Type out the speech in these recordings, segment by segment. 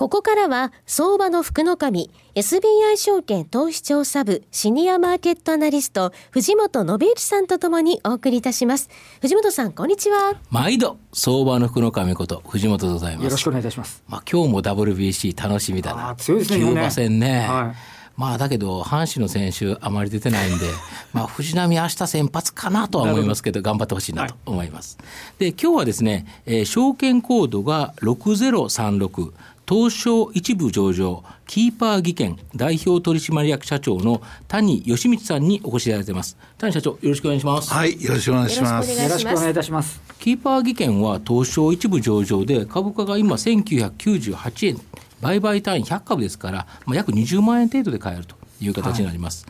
ここからは相場の福の神 SBI 証券投資調査部シニアマーケットアナリスト藤本信之さんとともにお送りいたします。藤本さんこんにちは。毎度相場の福の神こと藤本でございます。よろしくお願いいたします。まあ今日も WBC 楽しみだな。強いですねキューバ戦ね、はい。まあだけど、阪神の選手、あまり出てないんで、まあ藤浪、明日先発かなとは思いますけど、頑張ってほしいなと思います。で、今日はですね、えー証券コードが6036、東証一部上場、キーパー技研代表取締役社長の谷義光さんにお越しいただいてます。谷社長、よろしくお願いします。はい、よろしくお願いします。よろしくお願いいたしますキーパー技研は東証一部上場で株価が今1998円売買単位100株ですから、まあ、約20万円程度で買えるという形になります、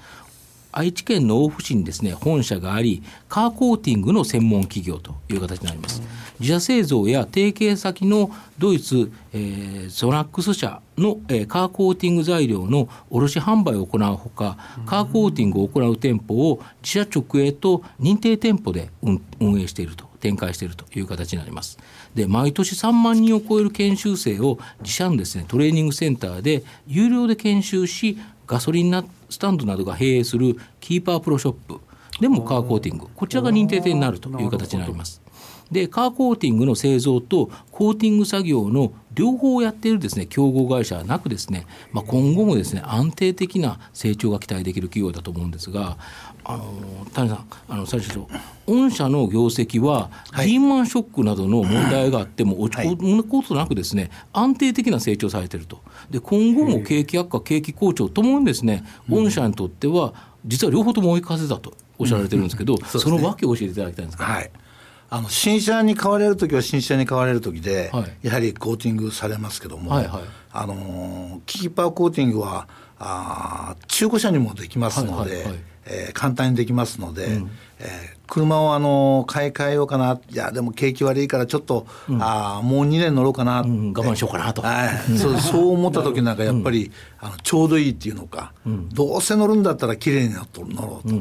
愛知県の大府市にですね本社がありカーコーティングの専門企業という形になります自社製造や提携先のドイツ、えーゾナックス社の、えーカーコーティング材料の卸販売を行うほかカーコーティングを行う店舗を自社直営と認定店舗で運運営していると展開しているという形になります。で毎年3万人を超える研修生を自社のですねトレーニングセンターで有料で研修しガソリンなスタンドなどが経営するキーパープロショップでもカーコーティングこちらが認定店になるという形になります。でカーコーティングの製造とコーティング作業の両方をやっているですね競合会社はなくですね、まあ、今後もですね安定的な成長が期待できる企業だと思うんですがあの谷さんあの最初御社の業績は、はい。リーマンショックなどの問題があっても落ち込むことなくですね安定的な成長されていると。で今後も景気悪化景気好調ともにですね御社にとっては実は両方とも追い風だとおっしゃられてるんですけど、そうですね。その訳を教えていただきたいんですか、はい。あの新車に買われる時は新車に買われる時で、はい。やはりコーティングされますけども、はいはい。あのーキーパーコーティングはあー中古車にもできますので、はいはいはいえー簡単にできますので、えー車をあのー買い替えようかな。いやでも景気悪いからちょっと、あーもう2年乗ろうかな、うん我慢しようかなと。はい、そうそう思った時なんかやっぱり、あのちょうどいいっていうのか、どうせ乗るんだったら綺麗に乗ろうと、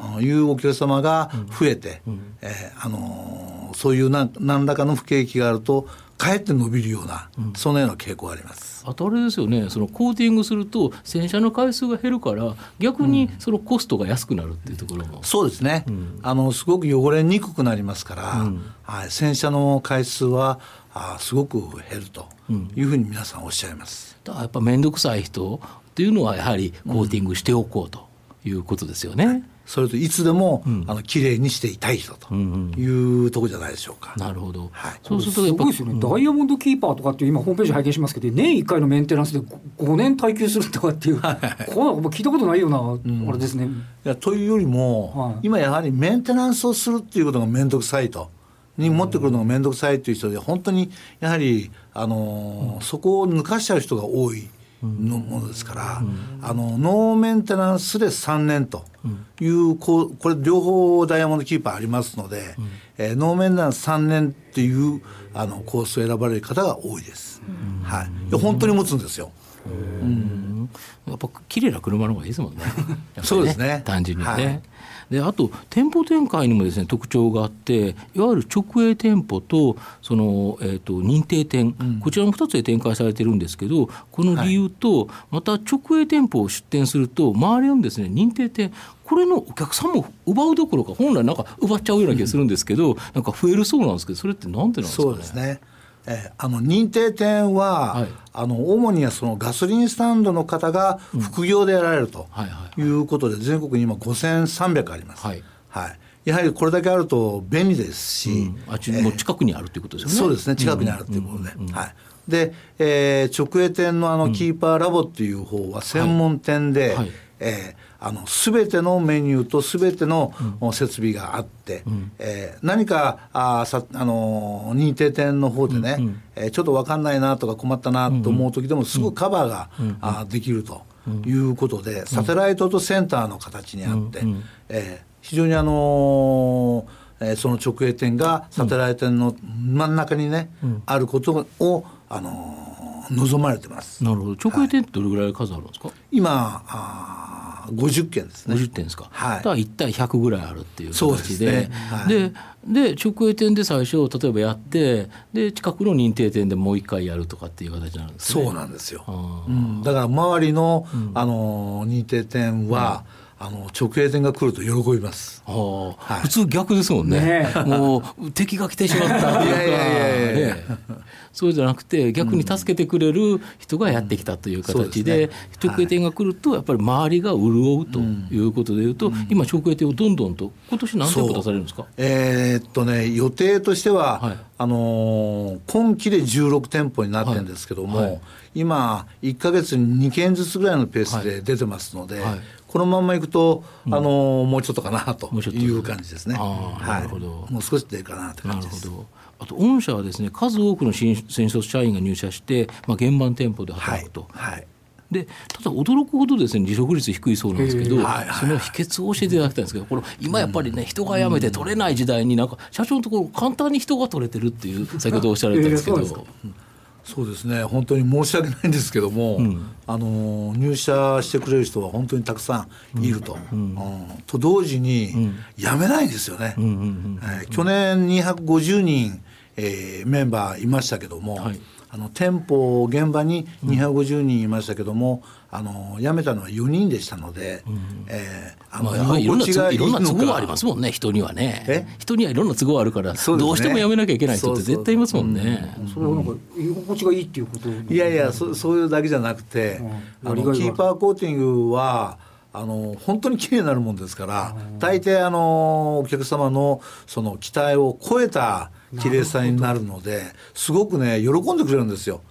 あのいうお客様が増えて、えーあのーそういうなん何らかの不景気があるとかえって伸びるような、そのような傾向があります。あとあれですよねそのコーティングすると洗車の回数が減るから逆にそのコストが安くなるっていうところも、そうですね、あのすごく汚れにくくなりますから、はい、洗車の回数はあすごく減るというふうに皆さんおっしゃいます。だからやっぱ面倒くさい人っていうのはやはりコーティングしておこうということですよね。それといつでも、あの綺麗にしていたい人というところじゃないでしょうか。なるほど、はい。そうするとやっぱすごいですよね、ダイヤモンドキーパーとかっていう今ホームページ拝見しますけど年1回のメンテナンスで 5, 年耐久するとかっていう、こんなのもう聞いたことないような、あれですね。いやというよりも、はい。今やはりメンテナンスをするっていうことが面倒くさいと。に持ってくるのが面倒くさいという人で本当にやはり、あのーそこを抜かしちゃう人が多いのものですから、あのノーメンテナンスで3年という、こうこれ両方ダイヤモンドキーパーありますので、えーノーメンテナンス3年っていうあのコースを選ばれる方が多いです。はい、本当に持つんですよ。やっぱ綺麗な車の方がいいですもんね。ね。そうですね。単純にね。はいであと店舗展開にもですね特徴があっていわゆる直営店舗とその、えー、と認定店、こちらの2つで展開されてるんですけどこの理由と、また直営店舗を出店すると周りのですね認定店これのお客さんも奪うどころか本来なんか奪っちゃうような気がするんですけど、なんか増えるそうなんですけどそれってなんでなんですかね？そうですね。えーあの認定店は、はい。あの主にはそのガソリンスタンドの方が副業でやられるとはいはいい。うことで、全国に今5300あります。はい。はい。やはりこれだけあると便利ですし、あっちの近くにあるということですよね。そうですね、近くにあるということで。はい。で、えー直営店のあのキーパーラボっていう方は専門店で、はいえーあの全てのメニューと全ての設備があって、えー何かあーさ、あのー認定店の方でね、えーちょっと分かんないなとか困ったなと思う時でもすぐカバーが、あーできるということで、サテライトとセンターの形にあって、えー非常にあのえーその直営店がサテライト店の真ん中にね、あることを、あのー望まれてます。なるほど。直営店ってどれぐらい数あるんですか、今あー50件ですね。50点ですか、はい。だから1対100ぐらいあるっていう形で。ね。はい。でで直営店で最初例えばやってで近くの認定店でもう一回やるとかっていう形なんですね。そうなんですよ。あうん、だから周りの、あのー認定店は、あの直営店が来ると喜びます。はい。普通逆ですもんね。ねもう敵が来てしまったっていうか。いやいやいやいや。ねそうじゃなくて逆に助けてくれる人がやってきたという形で,、うん。ね。直営店が来るとやっぱり周りが潤うということでいうと、今直営店をどんどんと今年何店舗出されるんですか？えーっとね予定としては、はい。あのー今期で16店舗になってるんですけども、はい。はい。今1か月に2件ずつぐらいのペースで出てますので、はいこのままいくと、あのーもうちょっとかなという感じですね。なるほど。もう少し出るかなというな感じです。るほど。あと御社はですね数多くの新新卒社員が入社して、まあ、現場の店舗ではい働くと、はい。でただ驚くほどですね離職率低いそうなんですけど、へーはいはい。その秘訣を教えていただきたいんですけどこれ今やっぱりね人が辞めて取れない時代になんか社長のところ簡単に人が取れてるっていう先ほどおっしゃられたんですけど、えーそうですね。本当に申し訳ないんですけども、あの入社してくれる人は本当にたくさんいると、うん。と同時に辞めないんですよね、はい。去年250人、えーメンバーいましたけども、はいあの店舗現場に250人いましたけども、あの辞めたのは4人でしたので、えーあのまあ、いろんな都合ありますもんね人にはね。え？人にはいろんな都合あるから、ね。どうしても辞めなきゃいけない人って絶対いますもんね。それはなんか居心地がいいっていうこと？いやいやそそういうだけじゃなくて、うん。あのキーパーコーティングはあの本当に綺麗になるもんですから、大抵あのお客様のその期待を超えた綺麗さになるのですごくね喜んでくれるんですよ。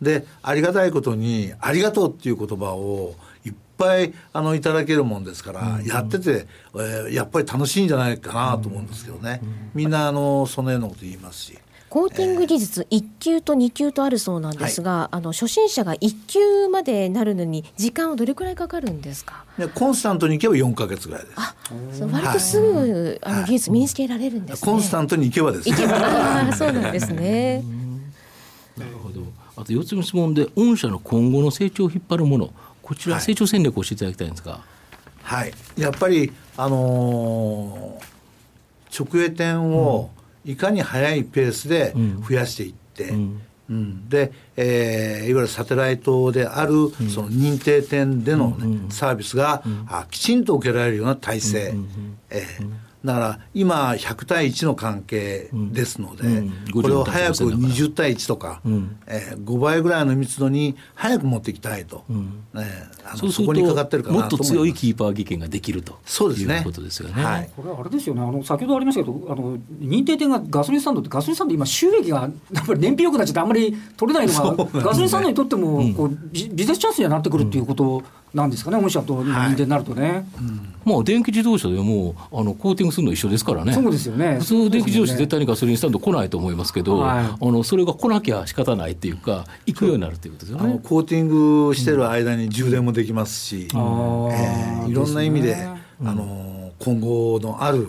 でありがたいことに「ありがとう」っていう言葉をいっぱいあのいただけるもんですから、やってて、えーやっぱり楽しいんじゃないかなと思うんですけどね、みんなあのそのようなこと言いますし。コーティング技術1級と2級とあるそうなんですが、あの初心者が1級までなるのに時間はどれくらいかかるんですか？でコンスタントにいけば4か月ぐらいです。あ、そう割とすぐ、あの技術身につけられるんですね。コンスタントにいけばですいねけばあーそうなんですね。なるほど。あと4つ目の質問で御社の今後の成長を引っ張るものこちらはい成長戦略を教えていただきたいんですが、はい、やっぱり、あのー直営店をいかに早いペースで増やしていって、うん。で、えーいわゆるサテライトであるその認定店での、ねサービスが、あきちんと受けられるような体制、えーだから今100対1の関係ですので、うん。これを早く50対20対1とか、ん。えー5倍ぐらいの密度に早く持っていきたいと、ねあのそうするそこにかかってるとかなと思います。もっと強いキーパー技研ができるとそうですね。いうことですよね。はい。これはあれですよね。あの先ほどありましたけどあの認定店がガソリンスタンドってガソリンスタンド今収益がやっぱり燃費良くなっちゃってあんまり取れないのが、ね。ガソリンスタンドにとってもこうビビジネスチャンスにはなってくるっていうことなんですかね、御社と今認定になるとね、まあ電気自動車でもあのコーティングするの一緒ですからね。そうですよね。普通電気自動車絶対対にガソリンスタンド来ないと思いますけど、はい。あのそれが来なきゃ仕方ないっていうか行くようになるっていうことですよね。コーティングしてる間に充電もできますし、あーえーいろんな意味でですねあの今後のある、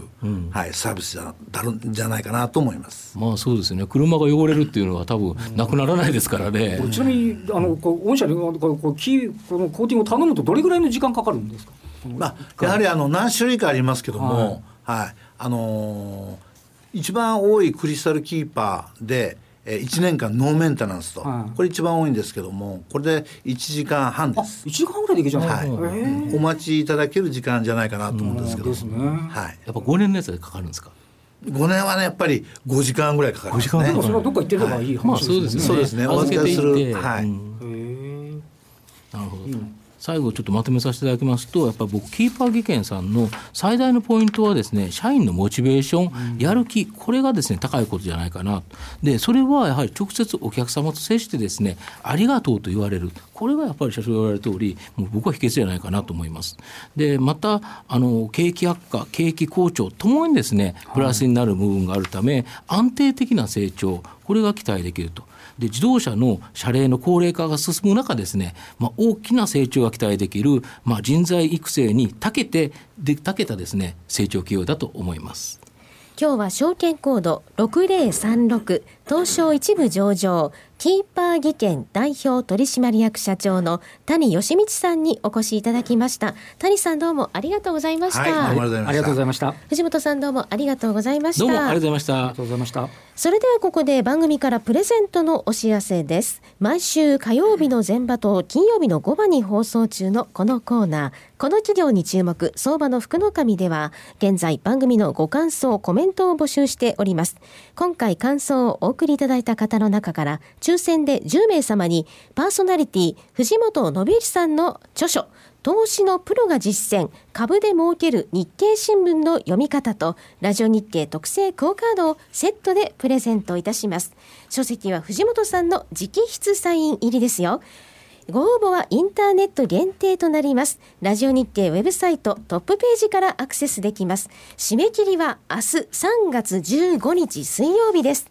はい、サービスじゃだるんじゃないかなと思います。まあそうですよね。車が汚れるっていうのは多分なくならないですからね。ちなみにあのこう御社にこうこうキーこのコーティングを頼むとどれぐらいの時間かかるんですか？まあ、やはりあの何種類かありますけども、はい。あのー一番多いクリスタルキーパーで、えー、1年間ノーメンテナンスと、はい。これ一番多いんですけどもこれで1時間半であす。1時間ぐらいでいけちゃうんですか、はいお待ちいただける時間じゃないかなと思うんですけど、ですね。はい、やっぱ5年のやつでかかるんですか？5年はねやっぱり5時間ぐらいかかります5時間ねでもそれはどっか行ってればいいまあ話そうですよね。そうですね。お預けする。はい。うん。へー。なるほど。最後ちょっとまとめさせていただきますとやっぱり僕キーパー技研さんの最大のポイントはですね社員のモチベーション、やる気これがですね高いことじゃないかな。でそれはやはり直接お客様と接してですねありがとうと言われる。これがやっぱり社長が言われる通りもう僕は秘訣じゃないかなと思います。でまたあの景気悪化景気好調ともにですねプラスになる部分があるため、安定的な成長これが期待できるとで自動車の車齢の高齢化が進む中ですね、まあ、大きな成長が期待できる、まあ、人材育成に長けてで長けたですね成長企業だと思います。今日は証券コード6036東証一部上場キーパー技研代表取締役社長の谷義道さんにお越しいただきました。谷さんどうもありがとうございました、はい、ありがとうございました。藤本さんどうもありがとうございました。どうもありがとうございました。ありがとうございました。それではここで番組からプレゼントのお知らせです。毎週火曜日の前場と金曜日の午後に放送中のこのコーナー。この企業に注目相場の福の神では現在番組のご感想コメントを募集しております。今回感想をお送りいただいた方の中から抽選で10名様にパーソナリティ藤本信之さんの著書投資のプロが実践株で儲ける日経新聞の読み方とラジオ日経特製クオカードをセットでプレゼントいたします。書籍は藤本さんの直筆サイン入りですよ。ご応募はインターネット限定となります。ラジオ日経ウェブサイトトップページからアクセスできます。締め切りは明日3月15日水曜日です。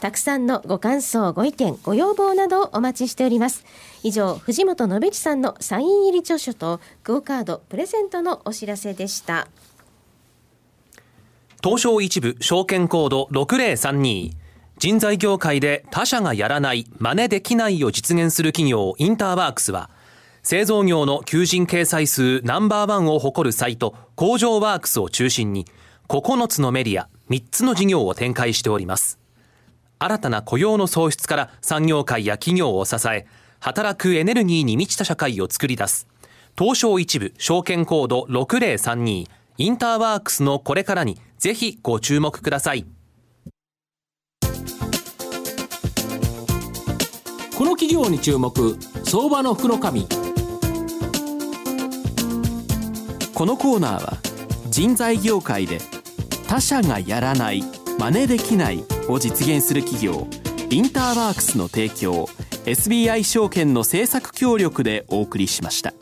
たくさんのご感想、ご意見、ご要望などをお待ちしております。以上、藤本信之さんのサイン入り著書とクオカードプレゼントのお知らせでした。東証一部証券コード6032人材業界で他社がやらない真似できないを実現する企業インターワークスは製造業の求人掲載数ナンバーワンを誇るサイト工場ワークスを中心に9つのメディア3つの事業を展開しております新たな雇用の創出から産業界や企業を支え、働くエネルギーに満ちた社会を作り出す。東証一部証券コード6032インターワークスのこれからにぜひご注目ください。この企業に注目、相場の福の神。このコーナーは人材業界で他社がやらない真似できないを実現する企業インターワークスの提供 SBI 証券の政策協力でお送りしました。